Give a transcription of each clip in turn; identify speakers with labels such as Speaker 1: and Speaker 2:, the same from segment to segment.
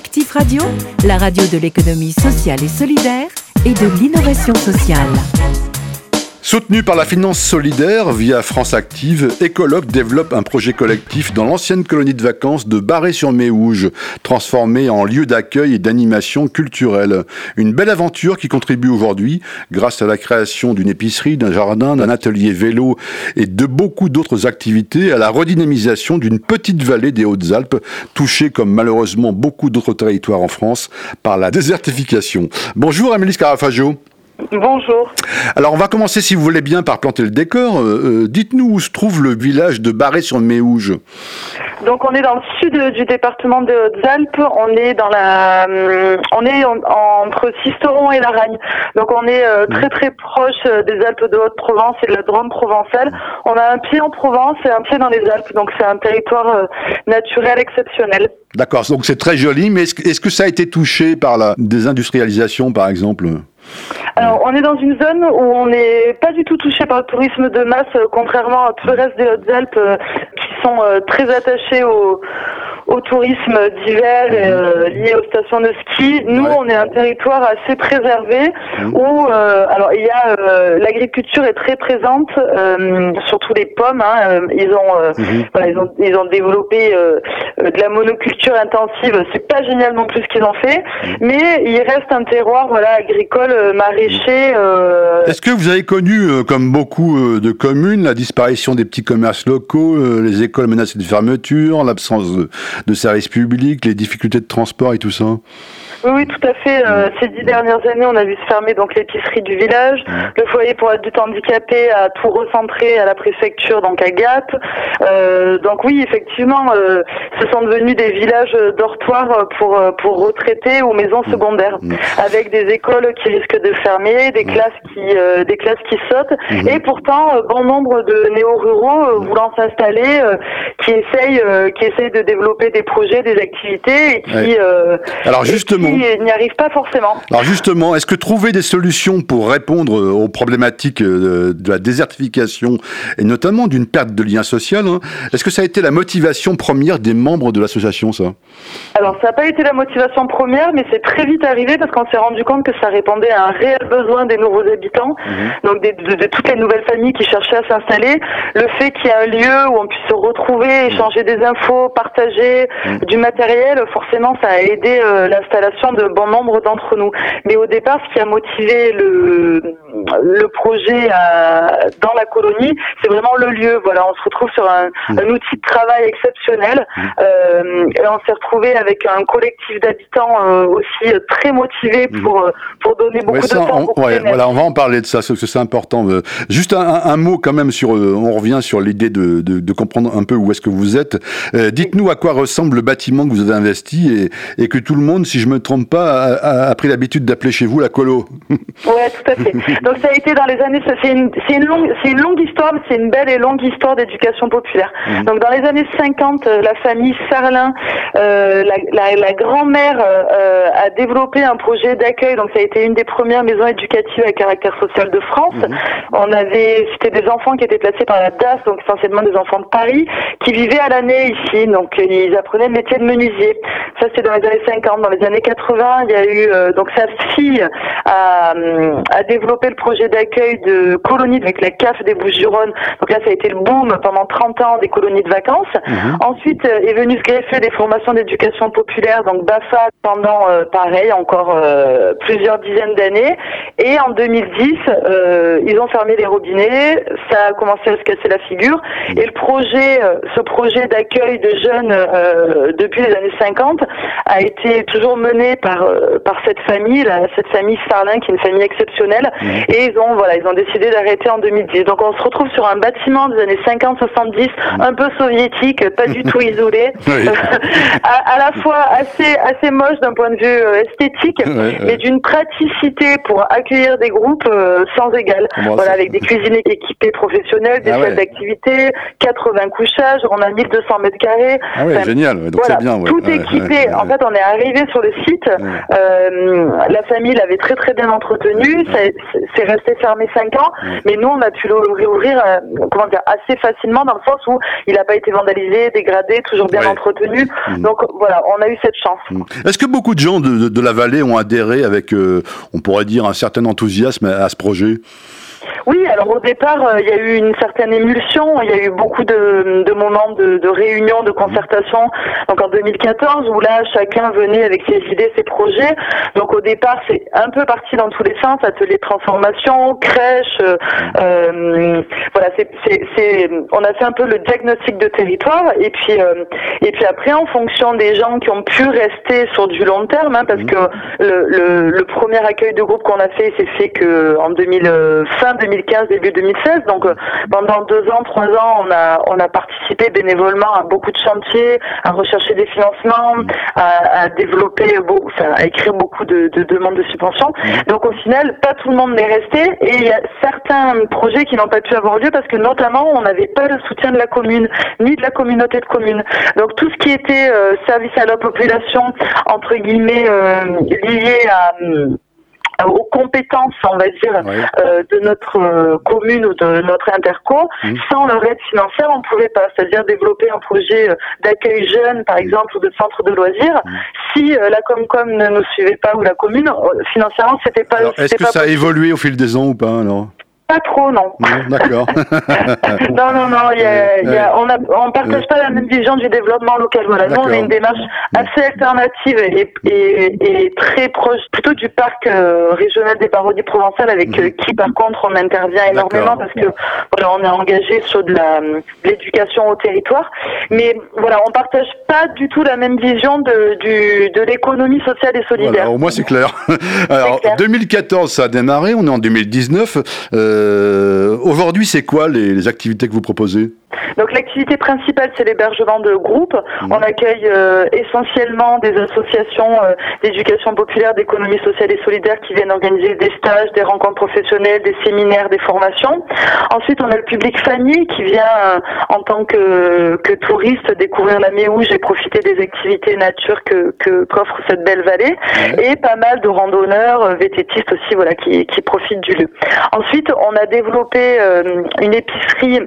Speaker 1: Actif Radio, la radio de l'économie sociale et solidaire et de l'innovation sociale.
Speaker 2: Soutenu par la finance solidaire via France Active, Ecologue développe un projet collectif dans l'ancienne colonie de vacances de Barré-sur-Méouge, transformée en lieu d'accueil et d'animation culturelle. Une belle aventure qui contribue aujourd'hui, grâce à la création d'une épicerie, d'un jardin, d'un atelier vélo et de beaucoup d'autres activités, à la redynamisation d'une petite vallée des Hautes-Alpes, touchée comme malheureusement beaucoup d'autres territoires en France par la désertification. Bonjour Amélie Scarafaggio.
Speaker 3: Bonjour.
Speaker 2: Alors on va commencer si vous voulez bien par planter le décor. Euh, euh, dites-nous où se trouve le village de Barré-sur-Méouge.
Speaker 3: Donc on est dans le sud du département des Hautes-Alpes. On est dans la, euh, on est entre Sisteron et Laragne. Donc on est très très proche des Alpes de Haute-Provence et de la Drôme provençale. On a un pied en Provence et un pied dans les Alpes. Donc c'est un territoire naturel exceptionnel.
Speaker 2: D'accord. Donc c'est très joli. Mais est-ce que ça a été touché par la désindustrialisation, par exemple?
Speaker 3: Alors, on est dans une zone où on n'est pas du tout touché par le tourisme de masse, euh, contrairement à tout le reste des Hautes-Alpes euh, qui sont euh, très attachés au, au tourisme d'hiver euh, lié aux stations de ski. Nous, on est un territoire assez préservé mhm. où, euh, alors, il y a euh, l'agriculture est très présente, surtout les pommes. Hein, ils ont, mhm. ils ont, ils ont développé de la monoculture intensive. C'est pas génial non plus ce qu'ils ont fait, mhm. mais il reste un terroir, voilà, agricole, maraîcher.
Speaker 2: Est-ce que vous avez connu, comme beaucoup de communes, la disparition des petits commerces locaux, les écoles menacées de fermeture, l'absence de, de services publics, les difficultés de transport et tout ça
Speaker 3: oui, oui, tout à fait. Euh, ces dix dernières années, on a vu se fermer donc l'épicerie du village, le foyer pour adultes handicapés a tout recentré à la préfecture, donc à Gap. Euh, donc oui, effectivement, euh, ce sont devenus des villages dortoirs pour pour retraités ou maisons secondaires, avec des écoles qui risquent de fermer, des classes qui des classes qui sautent, et pourtant bon nombre de néo-ruraux voulant s'installer, qui essayent qui essayent de développer des projets, des activités, et qui
Speaker 2: alors justement
Speaker 3: n'y arrive pas forcément.
Speaker 2: Alors justement, est-ce que trouver des solutions pour répondre aux problématiques euh, de la désertification et notamment d'une perte de lien social, hein, est-ce que ça a été la motivation première des membres de l'association, ça?
Speaker 3: Alors ça n'a pas été la motivation première, mais c'est très vite arrivé parce qu'on s'est rendu compte que ça répondait à un réel besoin des nouveaux habitants, mhm. donc de, toutes les nouvelles familles qui cherchaient à s'installer. Le fait qu'il y ait un lieu où on puisse se retrouver, échanger des infos, partager mhm. du matériel, forcément ça a aidé euh, l'installation de bon nombre d'entre nous. Mais au départ, ce qui a motivé le, le projet dans la colonie, c'est vraiment le lieu. Voilà, on se retrouve sur un, mm. outil de travail exceptionnel. Mm. Euh, et on s'est retrouvé avec un collectif d'habitants euh, aussi très motivés mm. pour pour donner beaucoup de temps.
Speaker 2: On, voilà, on va en parler de ça, parce que c'est important. Juste un, mot quand même sur. On revient sur l'idée de, de, comprendre un peu où est-ce que vous êtes. Dites-nous à quoi ressemble le bâtiment que vous avez investi et, et que tout le monde, si je me trompe pas, a, pris l'habitude d'appeler chez vous la colo.
Speaker 3: ouais, tout à fait. Donc ça a été dans les années, c'est une, une, longue, c'est une longue histoire, c'est une belle et longue histoire d'éducation populaire. Mhm. Donc dans les années 50, euh, la famille Sarlin, euh, la, la, grand-mère euh, a développé un projet d'accueil. Donc ça a été une des premières maisons éducatives à caractère social de France. Mhm. On avait, c'était des enfants qui étaient placés par la DAS, donc essentiellement des enfants de Paris, qui vivaient à l'année ici. Donc ils apprenaient le métier de menuisier. Ça c'est dans les années 50. Dans les années 80, il y a eu donc sa fille a, a développé le projet d'accueil de colonies avec la CAF des Bouches-du-Rhône. Donc là, ça a été le boom pendant 30 ans des colonies de vacances. Mhm. Ensuite euh, est venu se greffer des formations d'éducation populaire, donc BAFA pendant euh, pareil encore euh, plusieurs dizaines d'années. Et en 2010, ils ont fermé les robinets. Ça a commencé à se casser la figure. Et le projet, ce projet d'accueil de jeunes depuis les années 50 a été toujours mené par par cette famille, cette famille Sarlin, qui est une famille exceptionnelle. Et ils ont, voilà, ils ont décidé d'arrêter en 2010. Donc on se retrouve sur un bâtiment des années 50-70, un peu soviétique, pas du tout isolé, à, la fois assez, assez moche d'un point de vue euh, esthétique, mais d'une praticité pour accueillir des groupes euh, sans égal. voilà, avec des cuisines équipées professionnelles, des ah salles d'activité, 80 couchages, on a 1200 mètres carrés.
Speaker 2: Ah génial, donc c'est bien.
Speaker 3: Tout équipé en fait, on est arrivé sur le site. Euh, la famille l'avait très très bien entretenu. C'est resté fermé cinq ans, mais nous, on a pu le réouvrir, euh, comment dire, assez facilement dans le sens où il n'a pas été vandalisé, dégradé, toujours bien entretenu. Mm. Donc voilà, on a eu cette chance. Mm.
Speaker 2: Est-ce que beaucoup de gens de, de, la vallée ont adhéré avec, euh, on pourrait dire, un certain enthousiasme à ce projet?
Speaker 3: Oui, alors au départ, euh, il y a eu une certaine émulsion, il y a eu beaucoup de, de moments de, de réunions, de concertation. Donc en 2014, où là, chacun venait avec ses idées, ses projets. Donc au départ, c'est un peu parti dans tous les sens, atelier de transformation, crèche. Euh, euh voilà, c'est, on a fait un peu le diagnostic de territoire. Et puis, euh, et puis après, en fonction des gens qui ont pu rester sur du long terme, hein, parce mmh. que le, le, le, premier accueil de groupe qu'on a fait, c'est fait que en 2000 fin 2015, début 2016. Donc euh, pendant deux ans, trois ans, on a on a participé bénévolement à beaucoup de chantiers, à rechercher des financements, à, à développer, enfin, à écrire beaucoup de, de, demandes de subventions. Donc au final, pas tout le monde n'est resté et il y a certains projets qui n'ont pas pu avoir lieu parce que notamment on n'avait pas le soutien de la commune ni de la communauté de communes. Donc tout ce qui était euh, service à la population entre guillemets euh, lié à aux compétences, on va dire, euh, de notre euh, commune ou de notre interco, mmh. sans leur aide financière, on ne pouvait pas. C'est-à-dire développer un projet euh, d'accueil jeune, par exemple, ou de centre de loisirs. Mmh. Si la Comcom ne nous suivait pas ou la commune, financièrement, c'était pas.
Speaker 2: Est-ce que ça a évolué au fil des ans ou pas alors?
Speaker 3: Pas trop, non.
Speaker 2: D'accord.
Speaker 3: non, non, non. Y a, y a, on ne partage pas la même vision du développement local. Voilà. Nous, on a une démarche assez alternative et, et, et très proche, plutôt du parc euh, régional des parodie provençales, avec mhm. euh, qui, par contre, on intervient énormément parce que voilà, on est engagé sur de l'éducation au territoire. Mais voilà, on partage pas du tout la même vision de, du, de l'économie sociale et solidaire. Voilà,
Speaker 2: au moins, c'est clair. Alors, 2014, ça a démarré. On est en 2019. Euh, euh, aujourd'hui, c'est quoi les, activités que vous proposez?
Speaker 3: Donc l'activité principale, c'est l'hébergement de groupes. Mmh. On accueille euh, essentiellement des associations euh, d'éducation populaire, d'économie sociale et solidaire qui viennent organiser des stages, des rencontres professionnelles, des séminaires, des formations. Ensuite, on a le public famille qui vient en tant que, que touriste découvrir la Méouge et profiter des activités nature que qu'offre cette belle vallée. Et pas mal de randonneurs, vététistes aussi, voilà, qui, qui profitent du lieu. Ensuite, on a développé euh, une épicerie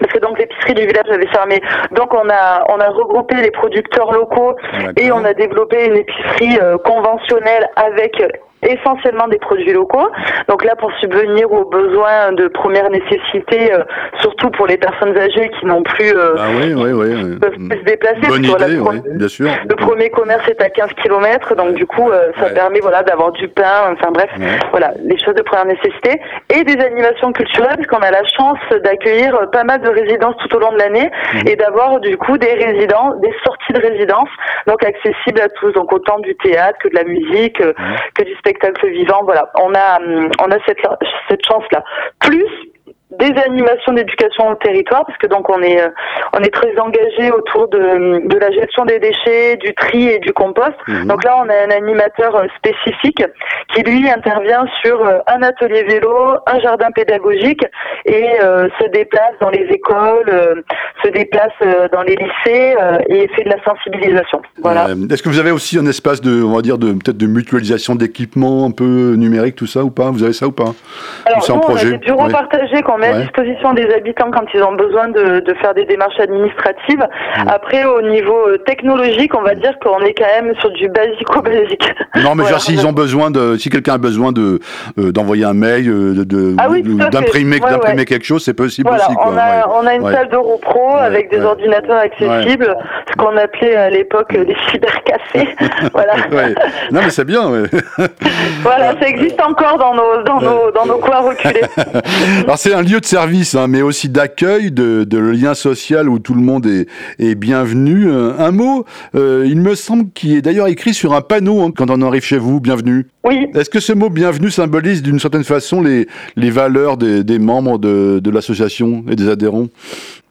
Speaker 3: parce que donc l'épicerie du village avait fermé. Donc on a on a regroupé les producteurs locaux et on a développé une épicerie euh, conventionnelle avec essentiellement des produits locaux. Donc là, pour subvenir aux besoins de première nécessité, euh, surtout pour les personnes âgées qui n'ont plus euh,
Speaker 2: ah oui, oui, oui,
Speaker 3: peuvent plus se déplacer.
Speaker 2: Bonne idée, oui, bien sûr.
Speaker 3: Le premier commerce est à 15 km, donc du coup, euh, ça permet voilà d'avoir du pain, enfin bref, voilà, les choses de première nécessité et des animations culturelles, parce qu'on a la chance d'accueillir pas mal de résidences tout au long de l'année mhm. et d'avoir du coup des résidents, des sorties de résidence, donc accessibles à tous, donc autant du théâtre que de la musique, mhm. que du spectacle spectacle vivant. Voilà, on a, on a cette, cette chance-là. Plus des animations d'éducation au territoire, parce que donc on est euh, on est très engagé autour de, de la gestion des déchets, du tri et du compost. Mhm. Donc là, on a un animateur euh, spécifique qui lui intervient sur euh, un atelier vélo, un jardin pédagogique et se déplace dans les écoles, se déplace dans les lycées et fait de la sensibilisation. Voilà.
Speaker 2: Est-ce que vous avez aussi un espace de, on va dire, de peut-être de mutualisation d'équipements un peu numérique, tout ça ou pas? Vous avez ça ou pas?
Speaker 3: Alors nous, on a des bureaux partagés qu'on met à disposition des habitants quand ils ont besoin de, de faire des démarches administratives. Mm. Après, au niveau euh, technologique, on va dire qu'on est quand même sur du basico-basique.
Speaker 2: Non, mais genre, s'ils ont besoin de, si quelqu'un a besoin de euh, d'envoyer un mail, euh, de,
Speaker 3: ah
Speaker 2: d'imprimer d'imprimer quelque chose, c'est possible aussi.
Speaker 3: Quoi. On a, on a une salle de pro avec des ordinateurs accessibles, ce qu'on appelait à l'époque les cybercafés. voilà.
Speaker 2: Non, mais c'est bien.
Speaker 3: voilà, ça existe encore dans nos dans nos dans nos coins reculés.
Speaker 2: Alors c'est un lieu de service, hein, mais aussi d'accueil, de, de, lien social où tout le monde est, est bienvenu. Euh, un mot, euh, il me semble, qui est d'ailleurs écrit sur un panneau hein, quand on arrive chez vous, bienvenue.
Speaker 3: Oui.
Speaker 2: Est-ce que ce mot bienvenue symbolise d'une certaine façon les, les valeurs des, des membres de, de l'association et des adhérents?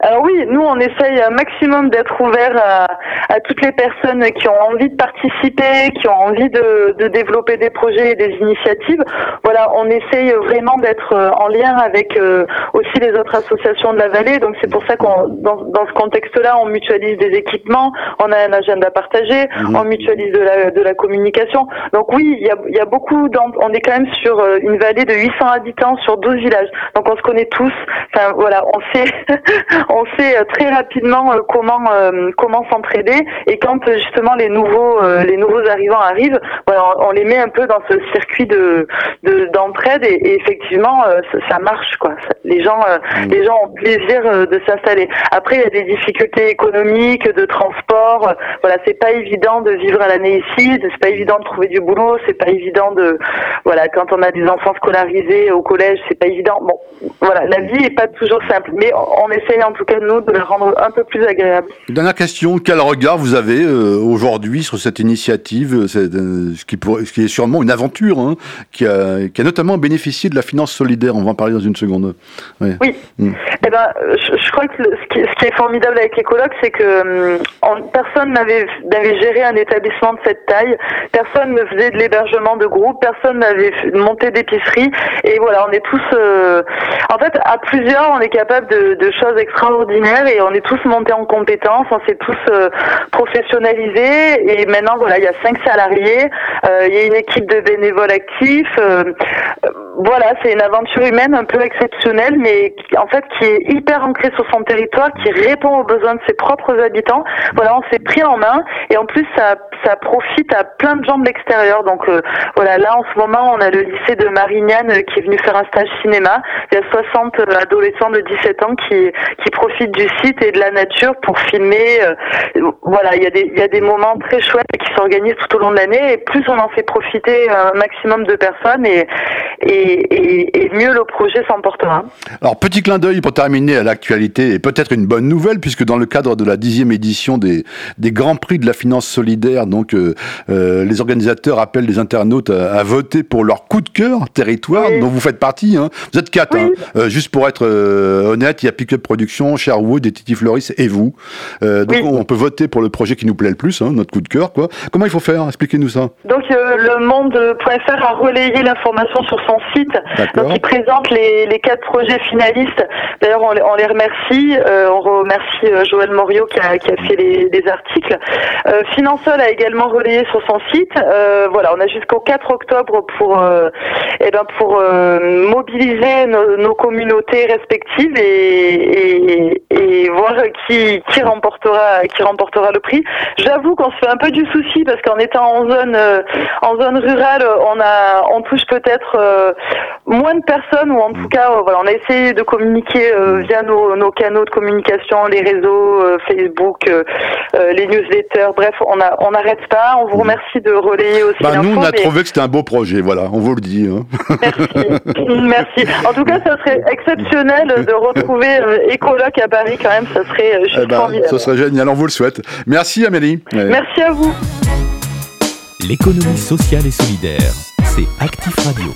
Speaker 3: Alors oui, nous on essaye un maximum d'être ouvert à, à, toutes les personnes qui ont envie de participer, qui ont envie de, de, développer des projets et des initiatives. Voilà, on essaye vraiment d'être euh, en lien avec euh, aussi les autres associations de la vallée. Donc c'est pour ça qu'on dans, dans, ce contexte-là, on mutualise des équipements, on a un agenda partagé, mhm. on mutualise de la, de la communication. Donc oui, il y a, il y a beaucoup. On est quand même sur euh, une vallée de 800 habitants sur 12 villages. Donc on se connaît tous. Enfin voilà, on sait on sait euh, très rapidement euh, comment euh, comment s'entraider et quand justement les nouveaux les nouveaux arrivants arrivent, voilà, on, les met un peu dans ce circuit de d'entraide et, effectivement ça, marche quoi. Les gens mmh. les gens ont plaisir de s'installer. Après il y a des difficultés économiques, de transport. Voilà, c'est pas évident de vivre à l'année ici, c'est pas évident de trouver du boulot, c'est pas évident de voilà quand on a des enfants scolarisés au collège, c'est pas évident. Bon, voilà, la vie est pas toujours simple, mais on, essaye en tout cas nous de la rendre un peu plus agréable.
Speaker 2: Dernière question, quel regard vous avez euh, aujourd'hui sur cette initiative, euh, euh, ce, qui ce, qui est sûrement une aventure, hein, qui, a, qui, a, notamment bénéficié de la finance solidaire, on va en parler dans une seconde.
Speaker 3: Oui, mm. eh ben, je, crois que ce, qui, ce, qui, est formidable avec les colloques, c'est que hum, personne n'avait géré un établissement de cette taille, personne ne faisait de l'hébergement de groupe, personne n'avait monté d'épicerie, et voilà, on est tous, en fait, à plusieurs, on est capable de, de choses extraordinaires et on est tous montés en compétences, on s'est tous euh, professionnalisés et maintenant voilà, il y a cinq salariés, euh, il y a une équipe de bénévoles actifs. Euh, voilà, c'est une aventure humaine un peu exceptionnelle, mais qui, en fait qui est hyper ancrée sur son territoire, qui répond aux besoins de ses propres habitants. Voilà, on s'est pris en main et en plus ça, ça profite à plein de gens de l'extérieur. Donc voilà, là en ce moment on a le lycée de Marignane qui est venu faire un stage cinéma. Il y a 60 adolescents de 17 ans qui, qui profitent du site et de la nature pour filmer. Euh, voilà, il y, a des, il y a des moments très chouettes qui s'organisent tout au long de l'année et plus on en fait profiter un maximum de personnes et, et, et, mieux le projet s'emportera.
Speaker 2: Alors petit clin d'œil pour terminer à l'actualité et peut-être une bonne nouvelle puisque dans le cadre de la dixième édition des, des Grands Prix de la Finance Solidaire, donc euh, euh, les organisateurs appellent les internautes à, voter pour leur coup de cœur territoire dont vous faites partie. Hein. Vous êtes quatre, hein. juste pour être honnête, il y a Pickup Production, Sherwood et Titi Floris et vous. Euh, donc on peut voter pour le projet qui nous plaît le plus, hein, notre coup de cœur. Quoi. Comment il faut faire? Expliquez-nous ça.
Speaker 3: Donc euh, le monde.fr a relayé l'information sur son site. Donc il présente les, les quatre projets finalistes. D'ailleurs on, on, les remercie. Euh, on remercie Joël Morio qui a, qui a fait les, les articles. Finansol a également relayé sur son site. voilà, on a jusqu'au 4 octobre pour, eh ben pour mobiliser nos, nos communautés respectives et, et, voir qui, qui remportera qui remportera le prix. J'avoue qu'on se fait un peu du souci parce qu'en étant en zone euh, en zone rurale, on a on touche peut-être euh, moins de personnes ou en tout cas euh, voilà, on a essayé de communiquer via nos, nos, canaux de communication, les réseaux Facebook, les newsletters, bref, on a on n'arrête pas. On vous mmh. remercie de relayer aussi.
Speaker 2: Bah, nous on a trouvé que c'était un beau projet, voilà, on vous le dit. Hein.
Speaker 3: Merci, merci. En tout cas, ça serait exceptionnel de retrouver Ecoloc à Paris quand même, ça serait euh, juste eh ben, formidable.
Speaker 2: Ça serait génial, on vous le souhaite. Merci Amélie.
Speaker 3: Merci à vous.
Speaker 1: L'économie sociale et solidaire, c'est Actif Radio.